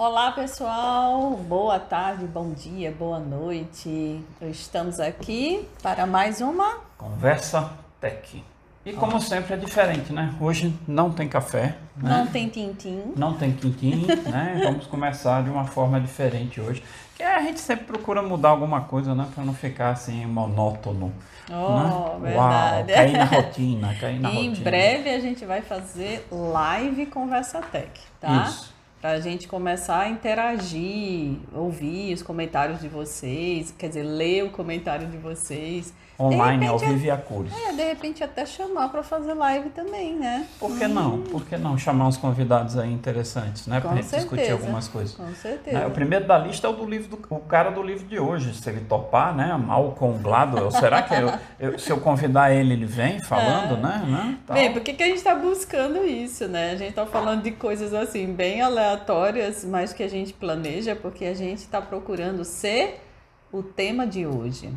Olá pessoal, boa tarde, bom dia, boa noite. Estamos aqui para mais uma Conversa Tech. E como sempre é diferente, né? Hoje não tem café, né? Não tem tintim. Não tem quintim, né? Vamos começar de uma forma diferente hoje. Que a gente sempre procura mudar alguma coisa, né? Para não ficar assim monótono. Oh, né? verdade. Uau, cair na rotina, cair na E em rotina. breve a gente vai fazer live Conversa Tech, tá? Isso. Para a gente começar a interagir, ouvir os comentários de vocês, quer dizer, ler o comentário de vocês. Online, de ao repente, vivo e a cores. É, de repente até chamar para fazer live também, né? Por que não? Por que não chamar uns convidados aí interessantes, né? Gente discutir algumas coisas. Com Né, certeza. O primeiro da lista é o do livro do o cara do livro de hoje. Se ele topar, né? Malcolm Gladwell. Será que eu, eu- se eu convidar ele, ele vem falando, né? né? Tal. Bem, por que, que a gente está buscando isso, né? A gente está falando de coisas assim, bem aleatórias, mas que a gente planeja, porque a gente está procurando ser o tema de hoje.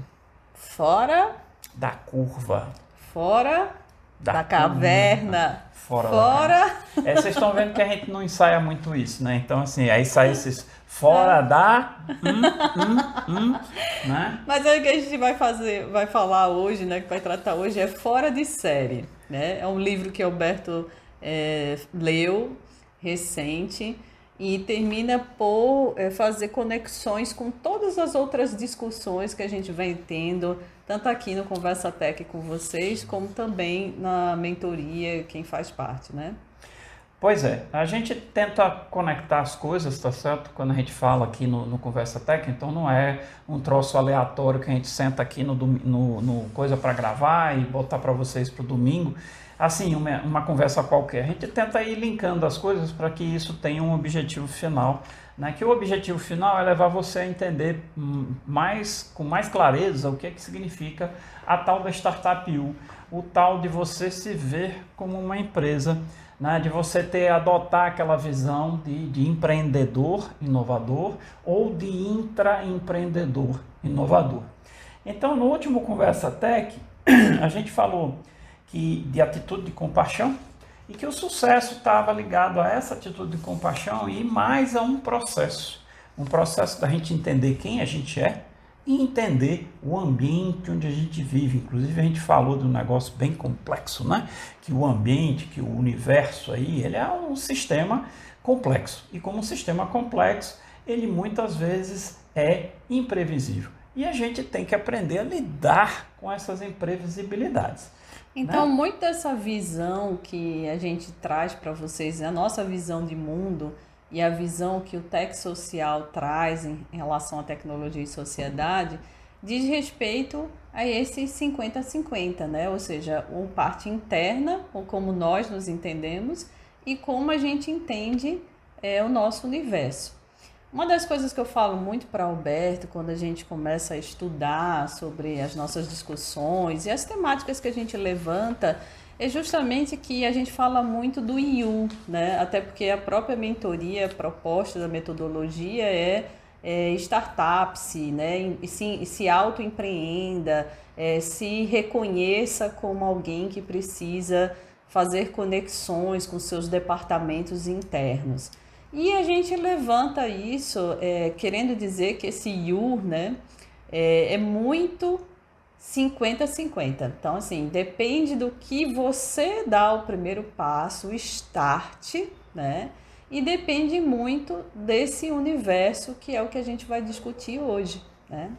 Fora, Da curva. fora da, Da caverna. Fora. da Fora. caverna. É, vocês estão vendo que a gente não ensaia muito isso, né? Então, assim, aí sai esses fora da. Hum, hum, hum, né? Mas aí o que a gente vai fazer, vai falar hoje, né? Que vai tratar hoje é Fora de Série, né? É um livro que Alberto é, leu recente e termina por é, fazer conexões com todas as outras discussões que a gente vem tendo, tanto aqui no Conversa Tech com vocês, como também na mentoria, quem faz parte, né? Pois é, a gente tenta conectar as coisas, tá certo? Quando a gente fala aqui no, no Conversa Tech, então não é um troço aleatório que a gente senta aqui no, no, no coisa para gravar e botar para vocês para o domingo. Assim, uma, uma conversa qualquer. A gente tenta ir linkando as coisas para que isso tenha um objetivo final. Né? Que o objetivo final é levar você a entender hum, mais, com mais clareza o que, é que significa a tal da Startup U, o tal de você se ver como uma empresa né, de você ter adotar aquela visão de, de empreendedor inovador ou de intraempreendedor inovador. Então, no último Conversa Tech, a gente falou de atitude de compaixão e que o sucesso estava ligado a essa atitude de compaixão e mais a um processo, um processo da gente entender quem a gente é e entender o ambiente onde a gente vive. Inclusive a gente falou de um negócio bem complexo, né? Que o ambiente, que o universo aí, ele é um sistema complexo. E como um sistema complexo, ele muitas vezes é imprevisível. E a gente tem que aprender a lidar com essas imprevisibilidades. Então, Né? muito dessa visão que a gente traz para vocês, a nossa visão de mundo e a visão que o Tech Social traz em em relação à tecnologia e sociedade, diz respeito a esses 50-50, né? Ou seja, uma parte interna, ou como nós nos entendemos, e como a gente entende é, o nosso universo. Uma das coisas que eu falo muito para Alberto quando a gente começa a estudar sobre as nossas discussões e as temáticas que a gente levanta é justamente que a gente fala muito do IU, né? Até porque a própria mentoria, proposta da metodologia é, é startup-se, né? E se, se auto-empreenda, é, se reconheça como alguém que precisa fazer conexões com seus departamentos internos. E a gente levanta isso é, querendo dizer que esse you, né, é, é muito 50-50. Então, assim, depende do que você dá o primeiro passo, o start, né? E depende muito desse universo que é o que a gente vai discutir hoje, né?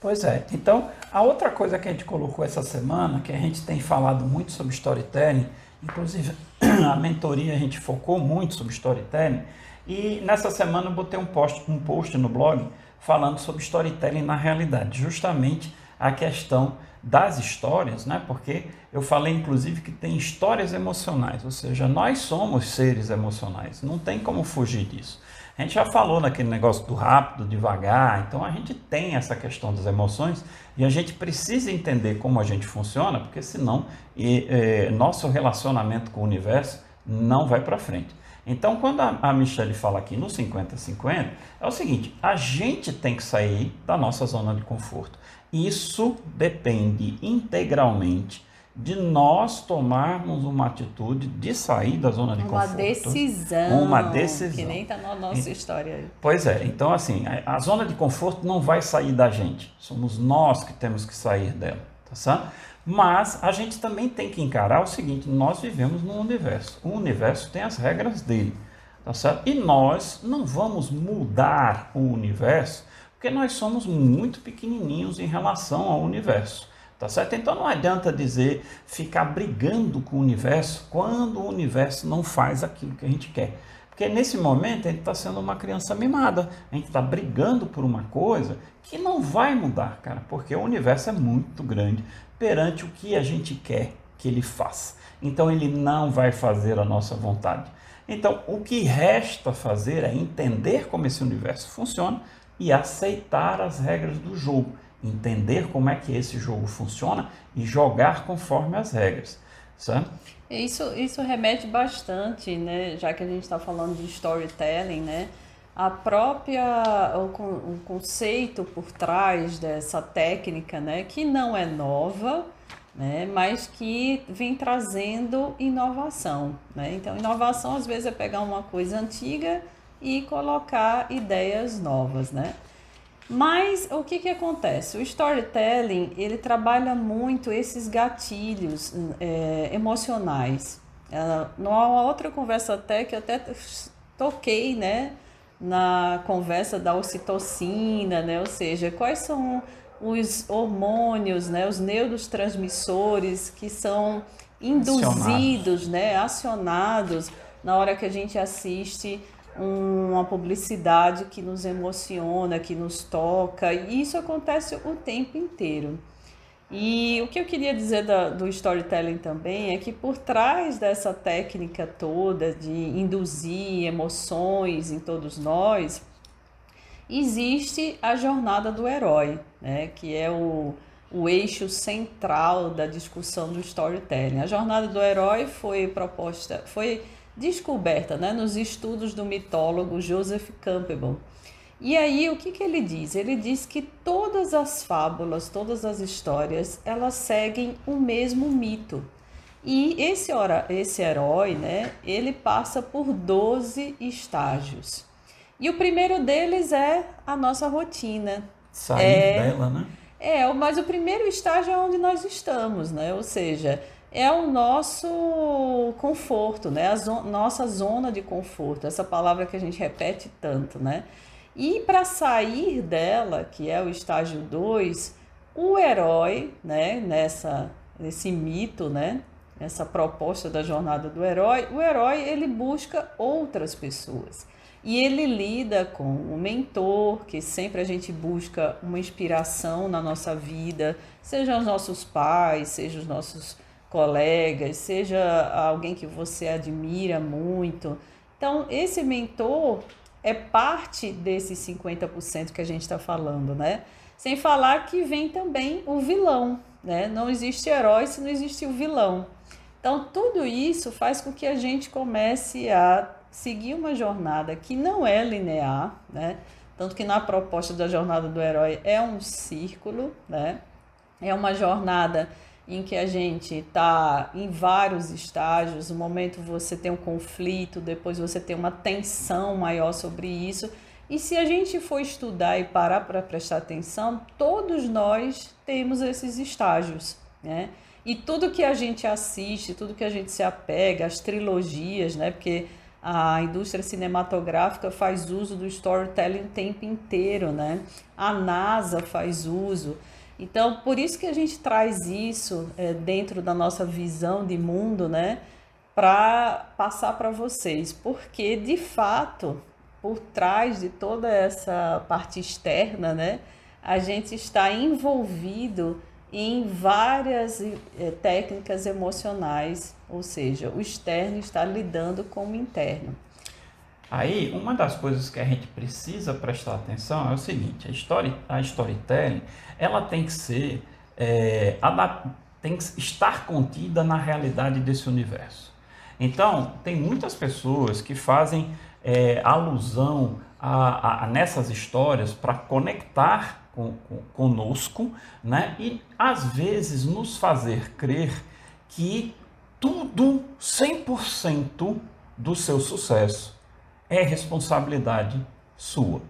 Pois é. Então, a outra coisa que a gente colocou essa semana, que a gente tem falado muito sobre storytelling, inclusive a mentoria a gente focou muito sobre storytelling, e nessa semana eu botei um post, um post no blog falando sobre storytelling na realidade, justamente a questão das histórias, né? Porque eu falei inclusive que tem histórias emocionais, ou seja, nós somos seres emocionais, não tem como fugir disso. A gente já falou naquele negócio do rápido, devagar, então a gente tem essa questão das emoções e a gente precisa entender como a gente funciona, porque senão e, é, nosso relacionamento com o universo não vai para frente. Então, quando a, a Michelle fala aqui no 50-50, é o seguinte: a gente tem que sair da nossa zona de conforto. Isso depende integralmente de nós tomarmos uma atitude de sair da zona de uma conforto. Uma decisão. Uma decisão. Que nem está na nossa história. Pois é, então assim, a, a, zona de conforto não vai sair da gente. Somos nós que temos que sair dela, tá certo? Mas a gente também tem que encarar o seguinte, nós vivemos num universo. O universo tem as regras dele, tá certo? E nós não vamos mudar o universo porque nós somos muito pequenininhos em relação ao universo. Tá certo? Então não adianta dizer ficar brigando com o universo quando o universo não faz aquilo que a gente quer. Porque nesse momento a gente está sendo uma criança mimada. A gente está brigando por uma coisa que não vai mudar, cara, porque o universo é muito grande perante o que a gente quer que ele faça. Então ele não vai fazer a nossa vontade. Então o que resta fazer é entender como esse universo funciona e aceitar as regras do jogo entender como é que esse jogo funciona e jogar conforme as regras. Certo? Isso, isso remete bastante, né? Já que a gente está falando de storytelling, né? A própria o, o conceito por trás dessa técnica, né? Que não é nova, né? Mas que vem trazendo inovação, né? Então, inovação às vezes é pegar uma coisa antiga e colocar ideias novas, né? Mas o que, que acontece? O storytelling ele trabalha muito esses gatilhos é, emocionais. É, numa outra conversa até que eu até toquei, né, na conversa da ocitocina, né, ou seja, quais são os hormônios, né, os neurotransmissores que são induzidos, acionados. né, acionados na hora que a gente assiste uma publicidade que nos emociona, que nos toca, e isso acontece o tempo inteiro. E o que eu queria dizer da, do storytelling também é que por trás dessa técnica toda de induzir emoções em todos nós, existe a jornada do herói, né? que é o, o eixo central da discussão do storytelling. A jornada do herói foi proposta, foi descoberta né, nos estudos do mitólogo Joseph Campbell. E aí, o que, que ele diz? Ele diz que todas as fábulas, todas as histórias, elas seguem o mesmo mito. E esse, ora, esse herói, né, ele passa por 12 estágios. E o primeiro deles é a nossa rotina. Sair é, dela, né? É, mas o primeiro estágio é onde nós estamos, né? Ou seja, é o nosso conforto, né? A zo nossa zona de conforto, essa palavra que a gente repete tanto, né? E para sair dela, que é o estágio 2, o herói, né, nessa nesse mito, né, essa proposta da jornada do herói, o herói ele busca outras pessoas. E ele lida com o mentor, que sempre a gente busca uma inspiração na nossa vida, seja os nossos pais, seja os nossos colegas, seja alguém que você admira muito. Então, esse mentor é parte desses 50% que a gente está falando, né? Sem falar que vem também o vilão, né? Não existe herói se não existe o vilão. Então, tudo isso faz com que a gente comece a seguir uma jornada que não é linear, né? Tanto que na proposta da jornada do herói é um círculo, né? É uma jornada em que a gente está em vários estágios, no momento você tem um conflito, depois você tem uma tensão maior sobre isso. E se a gente for estudar e parar para prestar atenção, todos nós temos esses estágios, né? E tudo que a gente assiste, tudo que a gente se apega, as trilogias, né? Porque a indústria cinematográfica faz uso do storytelling o tempo inteiro, né? A NASA faz uso. Então, por isso que a gente traz isso é, dentro da nossa visão de mundo, né? Para passar para vocês, porque de fato, por trás de toda essa parte externa, né? A gente está envolvido em várias é, técnicas emocionais, ou seja, o externo está lidando com o interno. Aí, uma das coisas que a gente precisa prestar atenção é o seguinte: a, story, a storytelling ela tem que ser, é, tem que estar contida na realidade desse universo. Então, tem muitas pessoas que fazem é, alusão a, a, a, nessas histórias para conectar com, com, conosco, né? E às vezes nos fazer crer que tudo, 100% do seu sucesso é responsabilidade sua.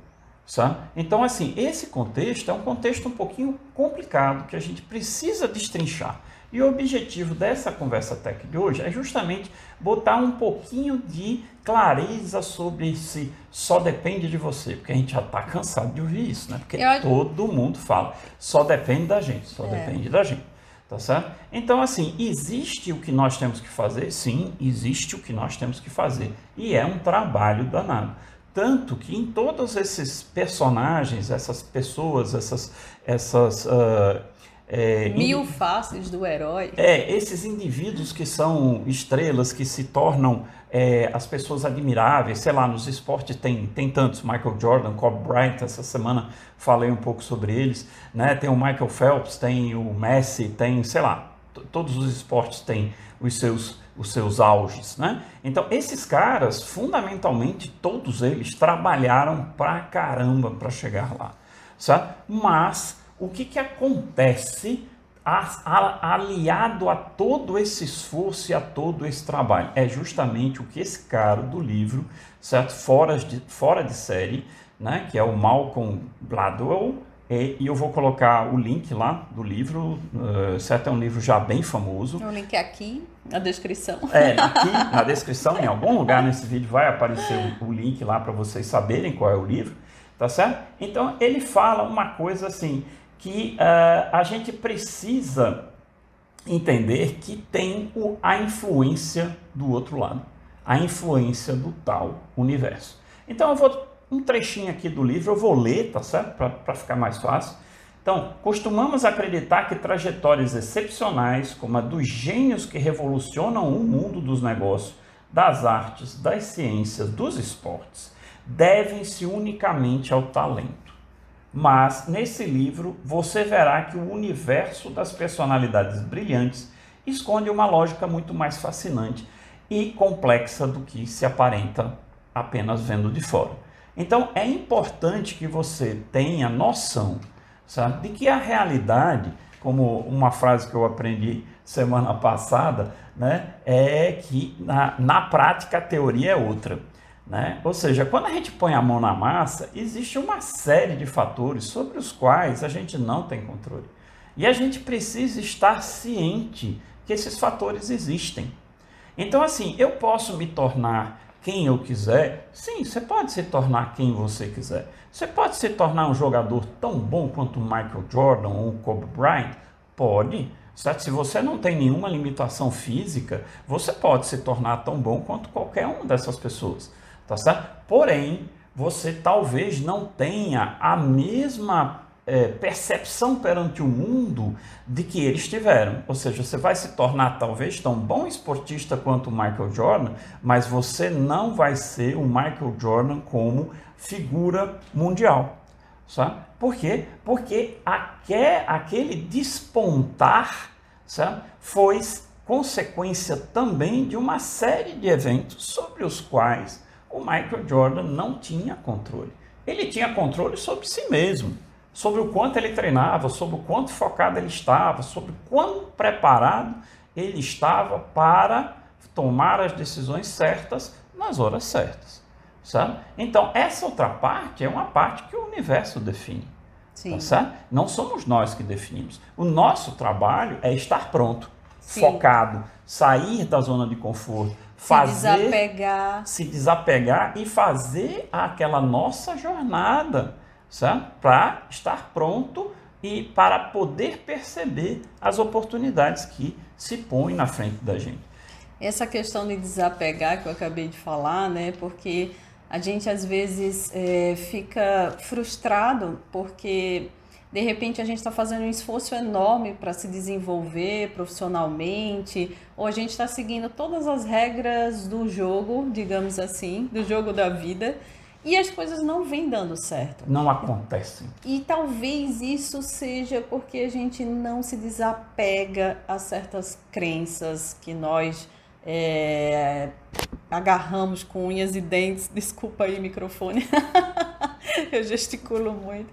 Sabe? Então, assim, esse contexto é um contexto um pouquinho complicado que a gente precisa destrinchar. E o objetivo dessa conversa tech de hoje é justamente botar um pouquinho de clareza sobre se só depende de você, porque a gente já está cansado de ouvir isso, né? Porque Eu... todo mundo fala, só depende da gente, só é. depende da gente. Tá certo? Então, assim, existe o que nós temos que fazer? Sim, existe o que nós temos que fazer. E é um trabalho danado. Tanto que em todos esses personagens, essas pessoas, essas. essas uh, é, Mil faces do herói. É, esses indivíduos que são estrelas, que se tornam é, as pessoas admiráveis, sei lá, nos esportes tem, tem tantos, Michael Jordan, Kobe Bryant, essa semana falei um pouco sobre eles, né? Tem o Michael Phelps, tem o Messi, tem, sei lá, todos os esportes têm os seus os seus auges, né? Então, esses caras, fundamentalmente, todos eles trabalharam pra caramba para chegar lá, sabe? Mas o que que acontece aliado a todo esse esforço e a todo esse trabalho? É justamente o que esse cara do livro, certo? Fora de, fora de série, né? Que é o Malcolm Gladwell, e, e, eu vou colocar o link lá do livro, uh, certo? É um livro já bem famoso. O link é aqui na descrição. É, aqui na descrição, em algum lugar nesse vídeo vai aparecer o link lá para vocês saberem qual é o livro, tá certo? Então ele fala uma coisa assim, que uh, a gente precisa entender que tem o, a influência do outro lado, a influência do tal universo. Então eu vou um trechinho aqui do livro, eu vou ler, tá certo? Para ficar mais fácil. Então, costumamos acreditar que trajetórias excepcionais, como a dos gênios que revolucionam o mundo dos negócios, das artes, das ciências, dos esportes, devem-se unicamente ao talento. Mas, nesse livro, você verá que o universo das personalidades brilhantes esconde uma lógica muito mais fascinante e complexa do que se aparenta apenas vendo de fora. Então é importante que você tenha noção, sabe, de que a realidade, como uma frase que eu aprendi semana passada, né, é que na, na prática a teoria é outra. Né? Ou seja, quando a gente põe a mão na massa, existe uma série de fatores sobre os quais a gente não tem controle. E a gente precisa estar ciente que esses fatores existem. Então, assim, eu posso me tornar quem eu quiser, sim, você pode se tornar quem você quiser. Você pode se tornar um jogador tão bom quanto o Michael Jordan ou o Kobe Bryant? Pode. Certo? Se você não tem nenhuma limitação física, você pode se tornar tão bom quanto qualquer uma dessas pessoas. Tá certo? Porém, você talvez não tenha a mesma é, percepção perante o mundo de que eles tiveram. Ou seja, você vai se tornar talvez tão bom esportista quanto o Michael Jordan, mas você não vai ser o Michael Jordan como figura mundial. Sabe? Por quê? Porque aquele, aquele despontar sabe, foi consequência também de uma série de eventos sobre os quais o Michael Jordan não tinha controle. Ele tinha controle sobre si mesmo sobre o quanto ele treinava, sobre o quanto focado ele estava, sobre o quão preparado ele estava para tomar as decisões certas nas horas certas. Sabe? Então, essa outra parte é uma parte que o universo define. Tá certo? Não somos nós que definimos. O nosso trabalho é estar pronto, Sim. focado, sair da zona de conforto, fazer, se desapegar. se desapegar e fazer aquela nossa jornada para estar pronto e para poder perceber as oportunidades que se põem na frente da gente. Essa questão de desapegar que eu acabei de falar, né? Porque a gente às vezes é, fica frustrado porque de repente a gente está fazendo um esforço enorme para se desenvolver profissionalmente, ou a gente está seguindo todas as regras do jogo, digamos assim, do jogo da vida, e as coisas não vêm dando certo. Não acontecem. E talvez isso seja porque a gente não se desapega a certas crenças que nós é, agarramos com unhas e dentes. Desculpa aí, microfone. Eu gesticulo muito.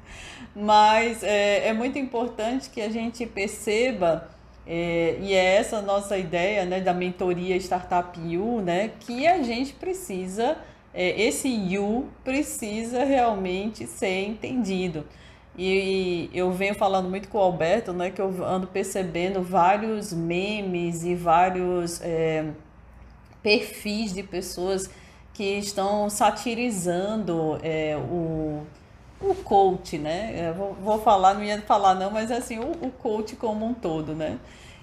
Mas é, é muito importante que a gente perceba É, e é essa nossa ideia né, da mentoria Startup U, né, que a gente precisa, é, esse U precisa realmente ser entendido. E eu venho falando muito com o Alberto, né, que eu ando percebendo vários memes e vários é, perfis de pessoas que estão satirizando é, o, o coach, né? Vou, vou, falar, não ia falar não, mas assim, o, o coach como um todo, né?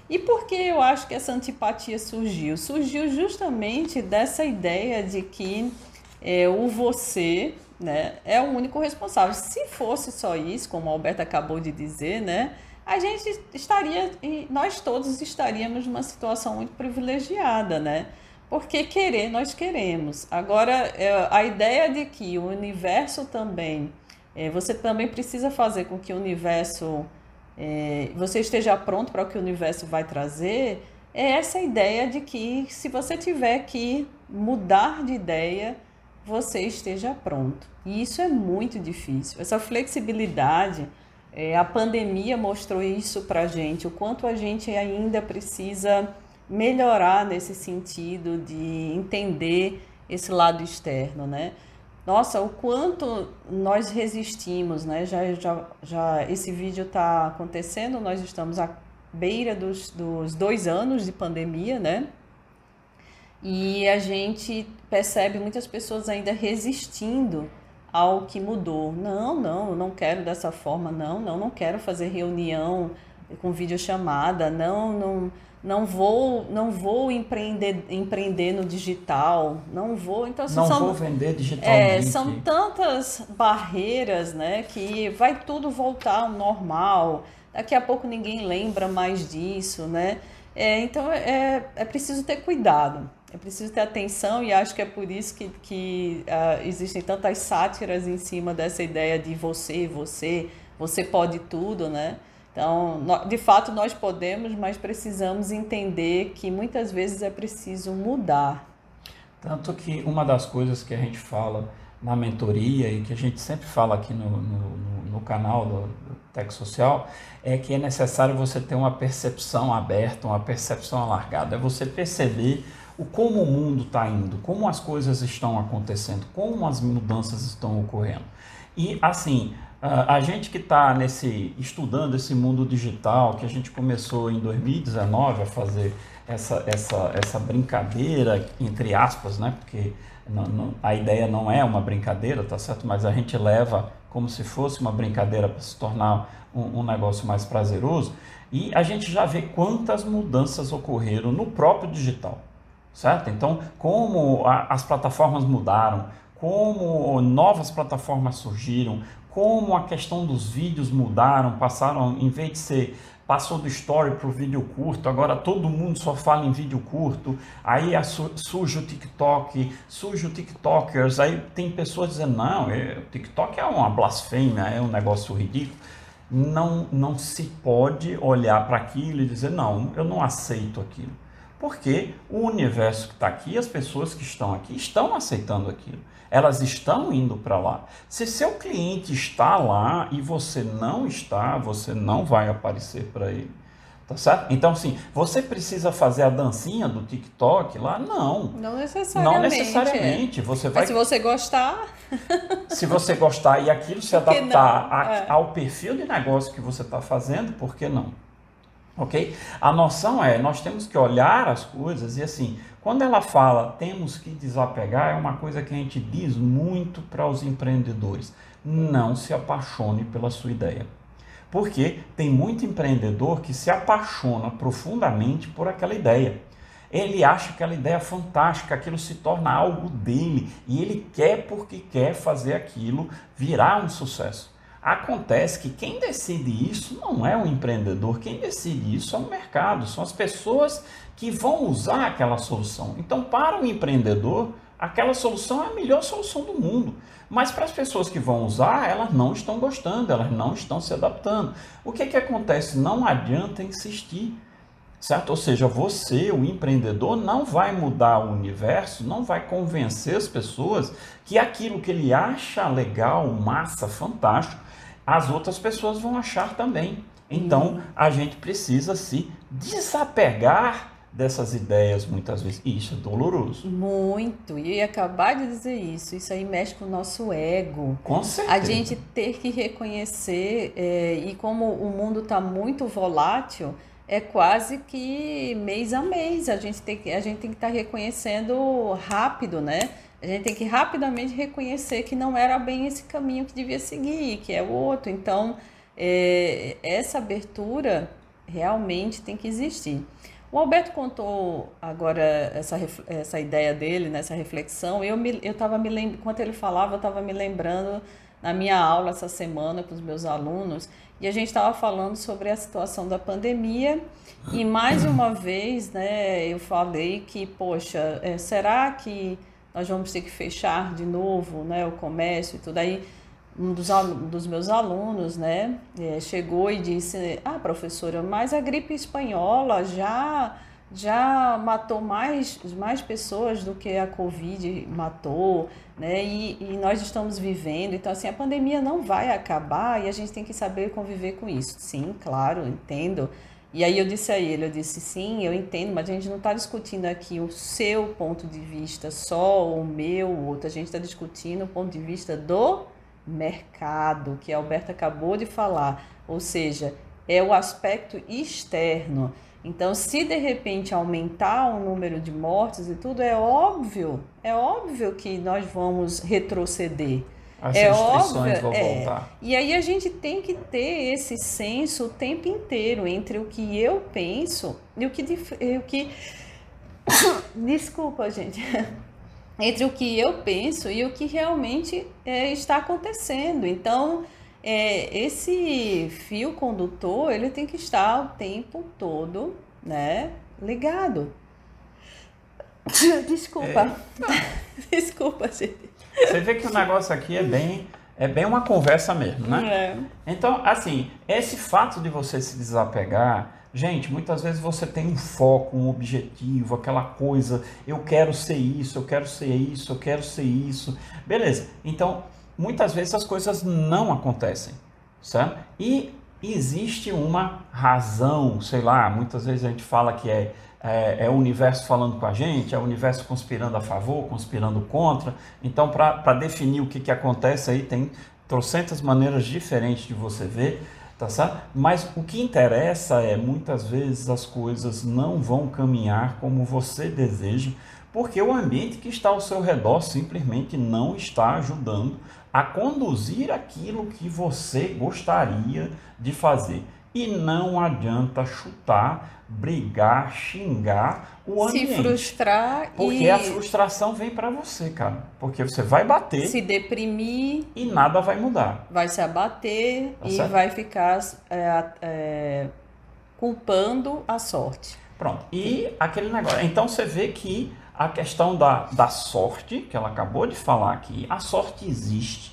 E por que eu acho que essa antipatia surgiu? Surgiu justamente dessa ideia de que é, o você né, é o único responsável. Se fosse só isso, como a Alberta acabou de dizer, né, a gente estaria, nós todos estaríamos numa situação muito privilegiada, né? Porque querer, nós queremos. Agora, é, a ideia de que o universo também, é, você também precisa fazer com que o universo, é, você esteja pronto para o que o universo vai trazer, é essa ideia de que se você tiver que mudar de ideia, você esteja pronto. E isso é muito difícil. Essa flexibilidade, a pandemia mostrou isso para gente, o quanto a gente ainda precisa melhorar nesse sentido de entender esse lado externo, né? Nossa, o quanto nós resistimos, né? Já, já, já esse vídeo está acontecendo, nós estamos à beira dos, dos dois anos de pandemia, né? E a gente percebe muitas pessoas ainda resistindo ao que mudou. Não, não, eu não quero dessa forma, não, não, não quero fazer reunião com videochamada, não, não não vou não vou empreender empreender no digital não vou então não são, vou vender digitalmente. É, são tantas barreiras né que vai tudo voltar ao normal daqui a pouco ninguém lembra mais disso né. É, então é, é preciso ter cuidado é preciso ter atenção e acho que é por isso que, que uh, existem tantas sátiras em cima dessa ideia de você você você pode tudo né então, de fato, nós podemos, mas precisamos entender que muitas vezes é preciso mudar. Tanto que uma das coisas que a gente fala na mentoria e que a gente sempre fala aqui no, no, no canal do, do Tec Social é que é necessário você ter uma percepção aberta, uma percepção alargada. É você perceber o como o mundo está indo, como as coisas estão acontecendo, como as mudanças estão ocorrendo. E assim, a gente que está nesse estudando esse mundo digital, que a gente começou em 2019 a fazer essa, essa, essa brincadeira, entre aspas, né? Porque não, não, a ideia não é uma brincadeira, tá certo? Mas a gente leva como se fosse uma brincadeira para se tornar um, um negócio mais prazeroso. E a gente já vê quantas mudanças ocorreram no próprio digital, certo? Então, como a, as plataformas mudaram, como novas plataformas surgiram, como a questão dos vídeos mudaram, passaram, em vez de ser, passou do story para o vídeo curto, agora todo mundo só fala em vídeo curto, aí surge o TikTok, surge o TikTokers, aí tem pessoas dizendo, não, é, o TikTok é uma blasfêmia, é um negócio ridículo. Não, não se pode olhar para aquilo e dizer, não, eu não aceito aquilo. Porque o universo que está aqui, as pessoas que estão aqui, estão aceitando aquilo elas estão indo para lá. Se seu cliente está lá e você não está, você não vai aparecer para ele. Tá certo? Então, assim, você precisa fazer a dancinha do TikTok lá? Não. Não necessariamente. Não necessariamente. É. Você vai... Mas se você gostar. se você gostar e aquilo se adaptar a, é. ao perfil de negócio que você está fazendo, por que não? Ok? A noção é, nós temos que olhar as coisas e assim, quando ela fala temos que desapegar, é uma coisa que a gente diz muito para os empreendedores. Não se apaixone pela sua ideia. Porque tem muito empreendedor que se apaixona profundamente por aquela ideia. Ele acha aquela ideia fantástica, aquilo se torna algo dele e ele quer porque quer fazer aquilo virar um sucesso. Acontece que quem decide isso não é o empreendedor, quem decide isso é o mercado, são as pessoas que vão usar aquela solução. Então, para o empreendedor, aquela solução é a melhor solução do mundo. Mas para as pessoas que vão usar, elas não estão gostando, elas não estão se adaptando. O que, que acontece? Não adianta insistir. Certo? Ou seja, você, o empreendedor, não vai mudar o universo, não vai convencer as pessoas que aquilo que ele acha legal, massa, fantástico, as outras pessoas vão achar também. Então, a gente precisa se desapegar dessas ideias muitas vezes. E isso é doloroso. Muito. E eu ia acabar de dizer isso. Isso aí mexe com o nosso ego. Com certeza. A gente ter que reconhecer, é, e como o mundo está muito volátil, é quase que mês a mês. A gente tem que a gente tem que estar tá reconhecendo rápido, né? A gente tem que rapidamente reconhecer que não era bem esse caminho que devia seguir, que é o outro. Então, é, essa abertura realmente tem que existir. O Alberto contou agora essa, essa ideia dele, nessa reflexão. Eu estava me, me enquanto ele falava, eu estava me lembrando na minha aula essa semana com os meus alunos e a gente estava falando sobre a situação da pandemia e mais uma vez, né, eu falei que, poxa, é, será que nós vamos ter que fechar de novo, né, o comércio e tudo aí? um dos, dos meus alunos, né, é, chegou e disse: Ah, professora, mas a gripe espanhola já já matou mais, mais pessoas do que a Covid matou, né? E, e nós estamos vivendo, então assim, a pandemia não vai acabar e a gente tem que saber conviver com isso. Sim, claro, entendo. E aí eu disse a ele, eu disse, sim, eu entendo, mas a gente não está discutindo aqui o seu ponto de vista só, o meu, o outro. A gente está discutindo o ponto de vista do mercado, que a Alberta acabou de falar, ou seja, é o aspecto externo. Então, se de repente aumentar o número de mortes e tudo, é óbvio, é óbvio que nós vamos retroceder. As é óbvio, vão é. voltar. E aí a gente tem que ter esse senso o tempo inteiro entre o que eu penso e o que, o que... desculpa, gente entre o que eu penso e o que realmente é, está acontecendo. Então, é, esse fio condutor ele tem que estar o tempo todo, né, ligado. Desculpa. É. Desculpa, gente. Você vê que o negócio aqui é bem é bem uma conversa mesmo, né? É. Então, assim, esse fato de você se desapegar Gente, muitas vezes você tem um foco, um objetivo, aquela coisa, eu quero ser isso, eu quero ser isso, eu quero ser isso. Beleza. Então, muitas vezes as coisas não acontecem, certo? E existe uma razão, sei lá, muitas vezes a gente fala que é, é, é o universo falando com a gente, é o universo conspirando a favor, conspirando contra. Então, para definir o que, que acontece aí, tem trocentas maneiras diferentes de você ver tá certo? Mas o que interessa é muitas vezes as coisas não vão caminhar como você deseja, porque o ambiente que está ao seu redor simplesmente não está ajudando a conduzir aquilo que você gostaria de fazer. E não adianta chutar, brigar, xingar o ambiente. Se frustrar Porque e... a frustração vem para você, cara. Porque você vai bater. Se deprimir. E nada vai mudar. Vai se abater tá e certo? vai ficar é, é, culpando a sorte. Pronto. E aquele negócio. Então você vê que a questão da, da sorte, que ela acabou de falar aqui, a sorte existe.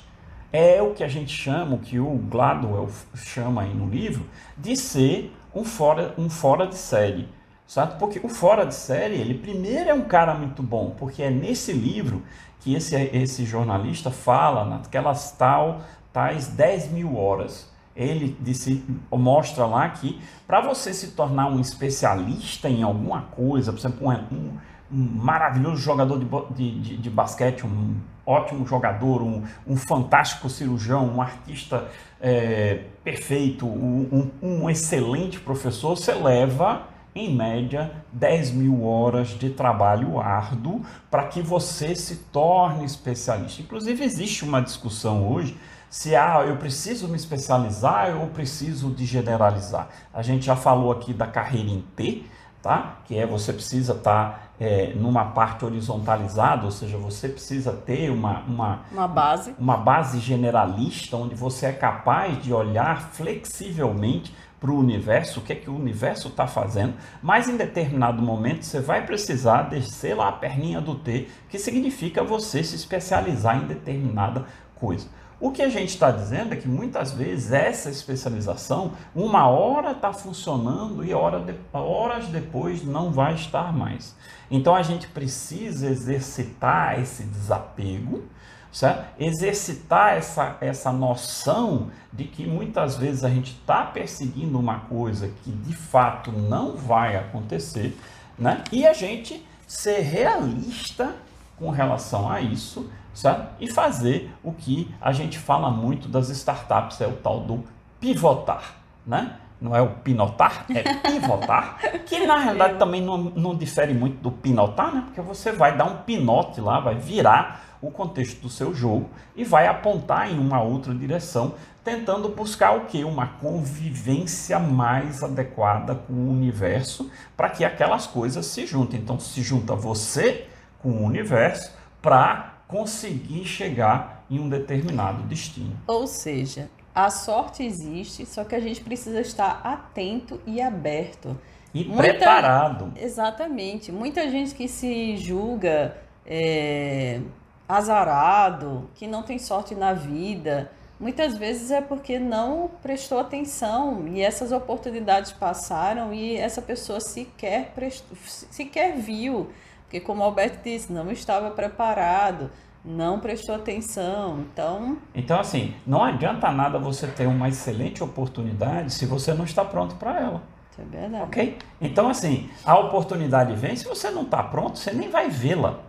É o que a gente chama, o que o Gladwell chama aí no livro, de ser um fora, um fora de série. Certo? Porque o fora de série, ele primeiro é um cara muito bom, porque é nesse livro que esse, esse jornalista fala naquelas tal, tais 10 mil horas. Ele disse, mostra lá que para você se tornar um especialista em alguma coisa, por exemplo, um, um, maravilhoso jogador de, de, de, basquete, um ótimo jogador, um, um fantástico cirurgião, um artista é, perfeito, um, um excelente professor, você leva em média 10 mil horas de trabalho árduo para que você se torne especialista. Inclusive, existe uma discussão hoje se ah, eu preciso me especializar ou preciso de generalizar. A gente já falou aqui da carreira em T, tá? que é você precisa estar tá, é, numa parte horizontalizada, ou seja, você precisa ter uma, uma, uma, base. uma base generalista, onde você é capaz de olhar flexivelmente para o universo, o que é que o universo está fazendo, mas em determinado momento você vai precisar descer lá a perninha do T, que significa você se especializar em determinada coisa. O que a gente está dizendo é que muitas vezes essa especialização, uma hora está funcionando e hora de, horas depois não vai estar mais. Então a gente precisa exercitar esse desapego certo? exercitar essa, essa noção de que muitas vezes a gente está perseguindo uma coisa que de fato não vai acontecer, né? e a gente ser realista com relação a isso certo? e fazer o que a gente fala muito das startups, é o tal do pivotar. Né? não é o pinotar, é pivotar, que na realidade também não, não difere muito do pinotar, né? porque você vai dar um pinote lá, vai virar o contexto do seu jogo e vai apontar em uma outra direção, tentando buscar o que? Uma convivência mais adequada com o universo para que aquelas coisas se juntem. Então se junta você com o universo para conseguir chegar em um determinado destino. Ou seja, a sorte existe, só que a gente precisa estar atento e aberto. E Muita... preparado. Exatamente. Muita gente que se julga é, azarado, que não tem sorte na vida, muitas vezes é porque não prestou atenção e essas oportunidades passaram e essa pessoa sequer, prestou, sequer viu. Porque, como o Alberto disse, não estava preparado não prestou atenção. Então. Então, assim, não adianta nada você ter uma excelente oportunidade se você não está pronto para ela. Isso é verdade. Ok? Então, assim, a oportunidade vem, se você não está pronto, você nem vai vê-la.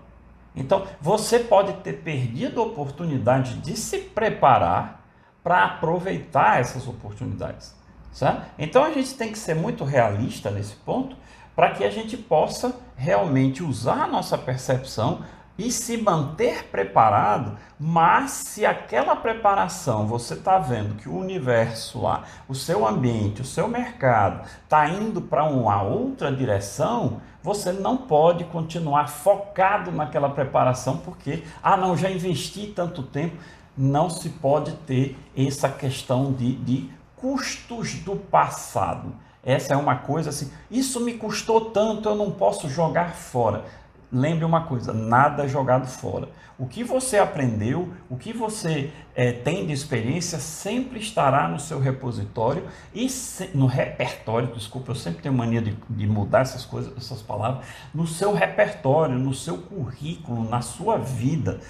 Então, você pode ter perdido a oportunidade de se preparar para aproveitar essas oportunidades. Certo? Então, a gente tem que ser muito realista nesse ponto para que a gente possa realmente usar a nossa percepção e se manter preparado, mas se aquela preparação você está vendo que o universo lá, o seu ambiente, o seu mercado está indo para uma outra direção, você não pode continuar focado naquela preparação porque, ah, não, já investi tanto tempo. Não se pode ter essa questão de, de custos do passado. Essa é uma coisa assim, isso me custou tanto, eu não posso jogar fora lembre uma coisa: nada é jogado fora. O que você aprendeu, o que você é, tem de experiência, sempre estará no seu repositório e se, no repertório. Desculpa, eu sempre tenho mania de, de mudar essas coisas, essas palavras. No seu repertório, no seu currículo, na sua vida.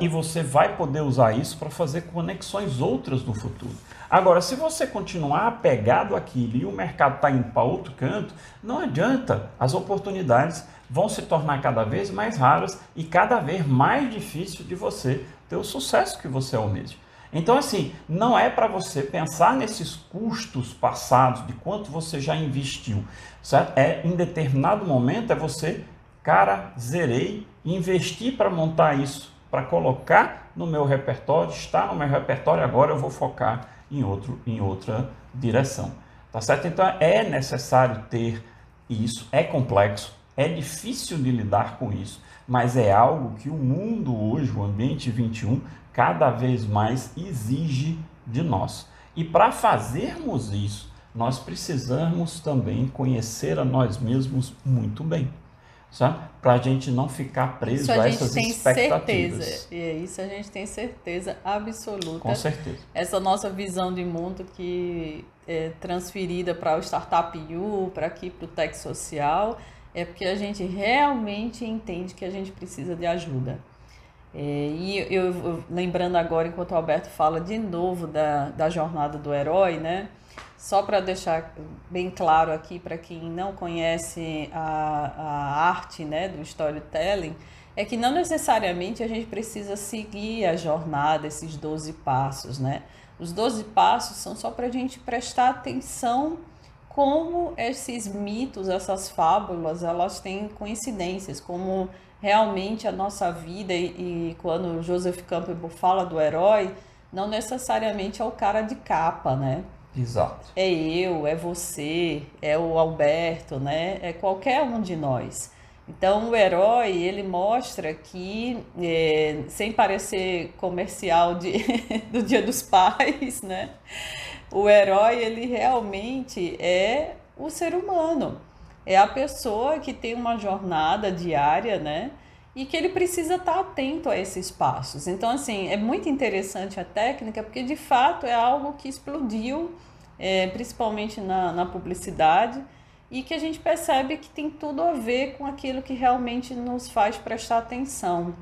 E você vai poder usar isso para fazer conexões outras no futuro. Agora, se você continuar apegado àquilo e o mercado está indo para outro canto, não adianta, as oportunidades vão se tornar cada vez mais raras e cada vez mais difícil de você ter o sucesso que você almeja. Então, assim, não é para você pensar nesses custos passados, de quanto você já investiu, certo? É, em determinado momento, é você, cara, zerei, investir para montar isso, para colocar no meu repertório, está no meu repertório, agora eu vou focar em, outro, em outra direção, tá certo? Então, é necessário ter isso, é complexo, é difícil de lidar com isso, mas é algo que o mundo hoje, o ambiente 21, cada vez mais exige de nós. E para fazermos isso, nós precisamos também conhecer a nós mesmos muito bem. Para a gente não ficar preso a, a essas expectativas. Certeza. E é isso a gente tem certeza absoluta. Com certeza. Essa nossa visão de mundo que é transferida para o Startup U, para aqui para o Tech Social, é porque a gente realmente entende que a gente precisa de ajuda. É, e eu, eu, lembrando agora, enquanto o Alberto fala de novo da, da jornada do herói, né? Só para deixar bem claro aqui para quem não conhece a, a arte né, do storytelling, é que não necessariamente a gente precisa seguir a jornada, esses 12 passos, né? Os 12 passos são só para a gente prestar atenção como esses mitos, essas fábulas, elas têm coincidências, como realmente a nossa vida e, e quando Joseph Campbell fala do herói, não necessariamente é o cara de capa, né? Exato. É eu, é você, é o Alberto, né? É qualquer um de nós. Então o herói ele mostra que, é, sem parecer comercial de, do Dia dos Pais, né? O herói, ele realmente é o ser humano. É a pessoa que tem uma jornada diária, né? E que ele precisa estar atento a esses passos. Então, assim, é muito interessante a técnica, porque de fato é algo que explodiu, é, principalmente na, na publicidade, e que a gente percebe que tem tudo a ver com aquilo que realmente nos faz prestar atenção.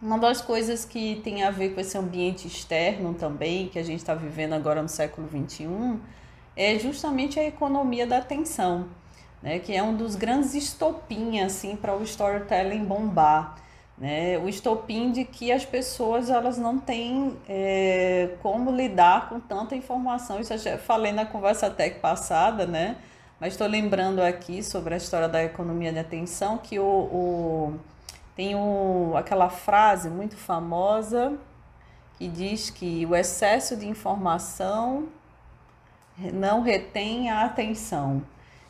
Uma das coisas que tem a ver com esse ambiente externo também, que a gente está vivendo agora no século XXI, é justamente a economia da atenção, né? que é um dos grandes estopim assim, para o storytelling bombar. Né? O estopim de que as pessoas elas não têm é, como lidar com tanta informação. Isso eu já falei na conversa tech passada, né? mas estou lembrando aqui sobre a história da economia de atenção, que o, o tem o, aquela frase muito famosa que diz que o excesso de informação não retém a atenção.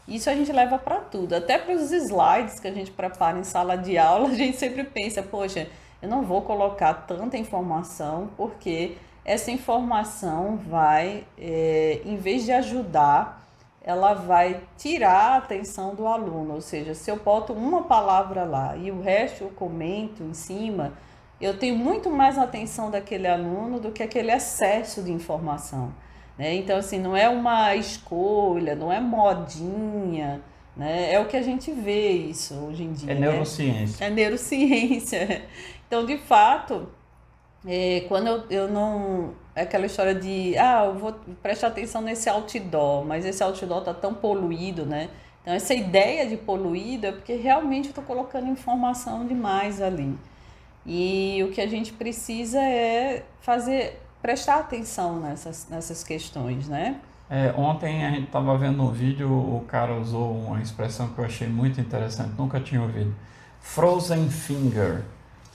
Isso a gente leva para tudo, até para os slides que a gente prepara em sala de aula, a gente sempre pensa, poxa, eu não vou colocar tanta informação porque essa informação vai, é, em vez de ajudar, ela vai tirar a atenção do aluno. Ou seja, se eu boto uma palavra lá e o resto eu comento em cima, eu tenho muito mais atenção daquele aluno do que aquele excesso de informação. Né? Então, assim, não é uma escolha, não é modinha, né? É o que a gente vê isso hoje em dia. É né? neurociência. É neurociência. Então, de fato, é, quando eu, eu não. É aquela história de, ah, eu vou prestar atenção nesse outdoor, mas esse outdoor está tão poluído, né? Então, essa ideia de poluído é porque realmente eu estou colocando informação demais ali. E o que a gente precisa é fazer, prestar atenção nessas, nessas questões, né? É, ontem a gente estava vendo um vídeo, o cara usou uma expressão que eu achei muito interessante, nunca tinha ouvido. Frozen finger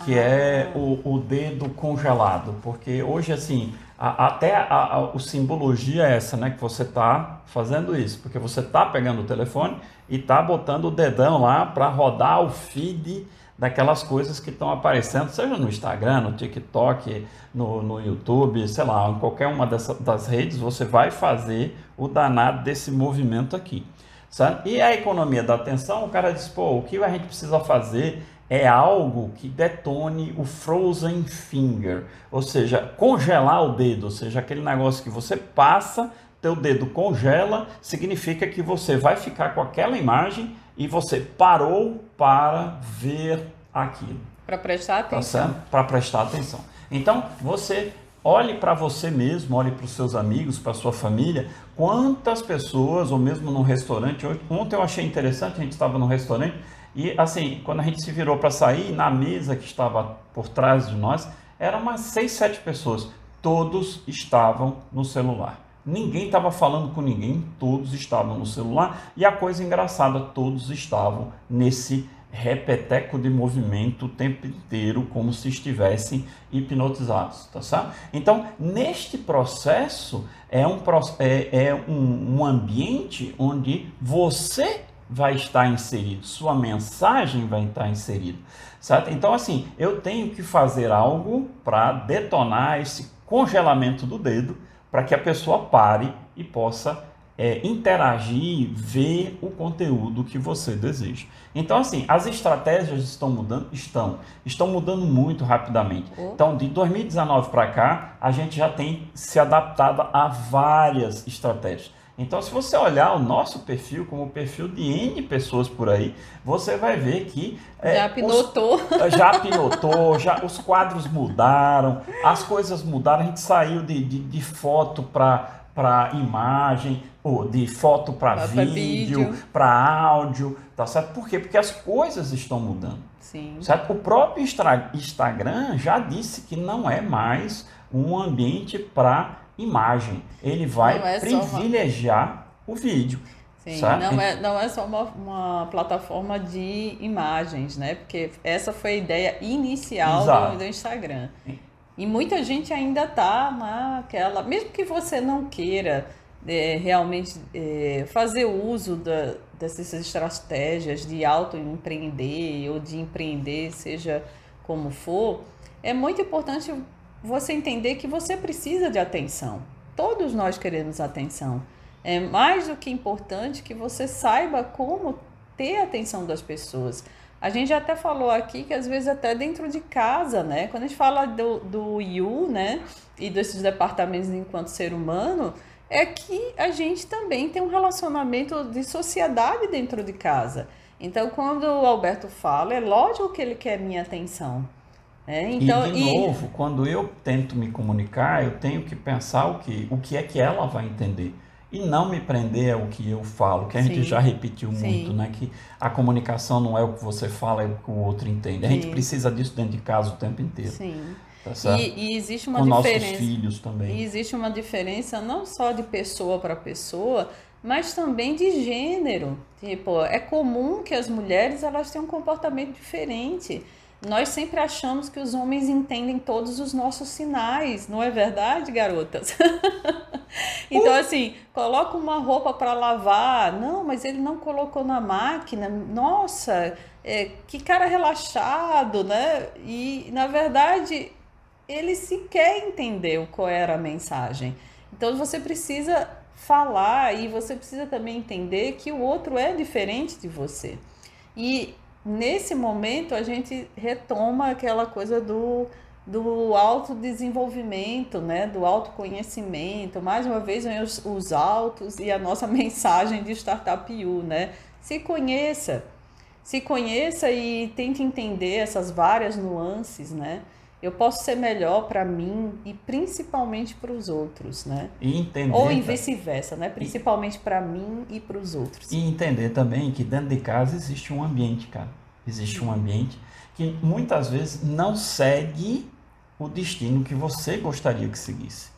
que ah. é o, o, dedo congelado, porque hoje assim a, até a, a, o simbologia é essa, né, que você está fazendo isso, porque você está pegando o telefone e está botando o dedão lá para rodar o feed daquelas coisas que estão aparecendo, seja no Instagram, no TikTok, no, no YouTube, sei lá, em qualquer uma dessas, das redes, você vai fazer o danado desse movimento aqui. Sabe? E a economia da atenção, o cara diz, pô, o que a gente precisa fazer é algo que detone o frozen finger, ou seja, congelar o dedo, ou seja, aquele negócio que você passa, teu dedo congela, significa que você vai ficar com aquela imagem e você parou para ver aquilo. Para prestar tá atenção. Para prestar atenção. Então, você olhe para você mesmo, olhe para os seus amigos, para a sua família, quantas pessoas, ou mesmo num restaurante, ontem eu achei interessante, a gente estava num restaurante, e assim, quando a gente se virou para sair, na mesa que estava por trás de nós, eram umas seis, sete pessoas. Todos estavam no celular. Ninguém estava falando com ninguém, todos estavam no celular. E a coisa engraçada, todos estavam nesse repeteco de movimento o tempo inteiro, como se estivessem hipnotizados, tá certo? Então, neste processo, é um, é, é um, um ambiente onde você vai estar inserido, sua mensagem vai estar inserida, certo? Então, assim, eu tenho que fazer algo para detonar esse congelamento do dedo para que a pessoa pare e possa é, interagir, ver o conteúdo que você deseja. Então, assim, as estratégias estão mudando? Estão. Estão mudando muito rapidamente. Oh. Então, de 2019 para cá, a gente já tem se adaptado a várias estratégias. Então, se você olhar o nosso perfil como o perfil de N pessoas por aí, você vai ver que. É, já pilotou. Os, já pilotou, já, os quadros mudaram, as coisas mudaram. A gente saiu de, de, de foto para imagem, ou de foto para vídeo, para áudio, tá certo? Por quê? Porque as coisas estão mudando. Sim. Certo? O próprio Instagram já disse que não é mais um ambiente para imagem. Ele vai é privilegiar uma... o vídeo. Sim, não é, não é só uma, uma, plataforma de imagens, né? Porque essa foi a ideia inicial do, do, Instagram. E muita gente ainda tá naquela. Mesmo que você não queira é, realmente é, fazer uso da, dessas estratégias de autoempreender ou de empreender, seja como for, é muito importante você entender que você precisa de atenção. Todos nós queremos atenção. É mais do que importante que você saiba como ter a atenção das pessoas. A gente até falou aqui que às vezes até dentro de casa, né? Quando a gente fala do, do IU, né? E desses departamentos enquanto ser humano, é que a gente também tem um relacionamento de sociedade dentro de casa. Então, quando o Alberto fala, é lógico que ele quer minha atenção. É, então, e de e... novo, quando eu tento me comunicar, eu tenho que pensar o que, o que é que ela vai entender e não me prender ao que eu falo, que a Sim. gente já repetiu muito, Sim. né? Que a comunicação não é o que você fala, é o que o outro entende. A Sim. gente precisa disso dentro de casa o tempo inteiro. Sim. Tá e, e, existe uma Com diferença. nossos filhos também. E existe uma diferença não só de pessoa para pessoa, mas também de gênero. Tipo, é comum que as mulheres elas tenham um comportamento diferente. Nós sempre achamos que os homens entendem todos os nossos sinais, não é verdade, garotas? então, assim, coloca uma roupa para lavar. Não, mas ele não colocou na máquina. Nossa, é, que cara relaxado, né? E, na verdade, ele sequer entendeu qual era a mensagem. Então, você precisa falar e você precisa também entender que o outro é diferente de você. E nesse momento a gente retoma aquela coisa do, do autodesenvolvimento, né? do autoconhecimento. Mais uma vez, os, os autos e a nossa mensagem de Startup U, né? Se conheça, se conheça e tente entender essas várias nuances, né? Eu posso ser melhor para mim e principalmente para os outros, né? E entender. Ou em vice-versa, né? Principalmente para mim e para os outros. E entender também que dentro de casa existe um ambiente, cara. Existe um ambiente que muitas vezes não segue o destino que você gostaria que seguisse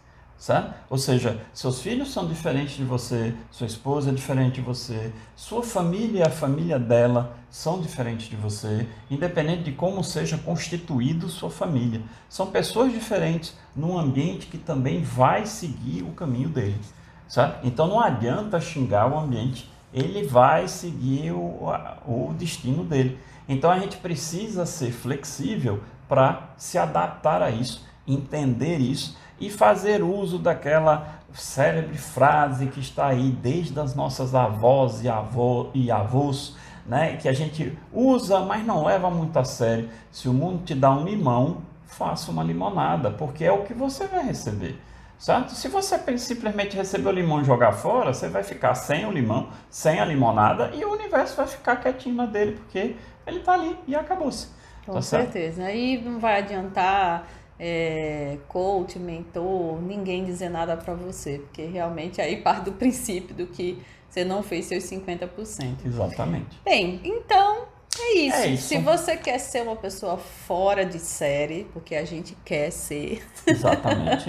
sabe? Ou seja, seus filhos são diferentes de você, sua esposa é diferente de você, sua família e a família dela são diferentes de você, independente de como seja constituído sua família. São pessoas diferentes num ambiente que também vai seguir o caminho dele, sabe? Então não adianta xingar o ambiente, ele vai seguir o, o destino dele. Então a gente precisa ser flexível para se adaptar a isso, entender isso e fazer uso daquela célebre frase que está aí desde as nossas avós e, avô, e avós, né, que a gente usa, mas não leva muito a sério. Se o mundo te dá um limão, faça uma limonada, porque é o que você vai receber. Certo? Se você simplesmente receber o limão e jogar fora, você vai ficar sem o limão, sem a limonada e o universo vai ficar quietinho na dele, porque ele está ali e acabou-se. Com tá certeza. Aí não vai adiantar é, coach, mentor, ninguém dizer nada para você, porque realmente aí parte do princípio do que você não fez seus 50%. Exatamente. Bem, então é isso. é isso. Se você quer ser uma pessoa fora de série, porque a gente quer ser. Exatamente.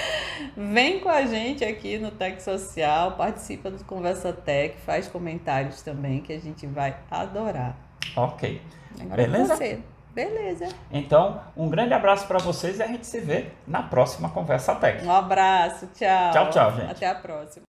Vem com a gente aqui no Tech Social, participa do Conversa Tech, faz comentários também que a gente vai adorar. Ok. Agora Beleza? você. Beleza. Então, um grande abraço para vocês e a gente se vê na próxima Conversa Técnica. Um abraço, tchau. Tchau, tchau, gente. Até a próxima.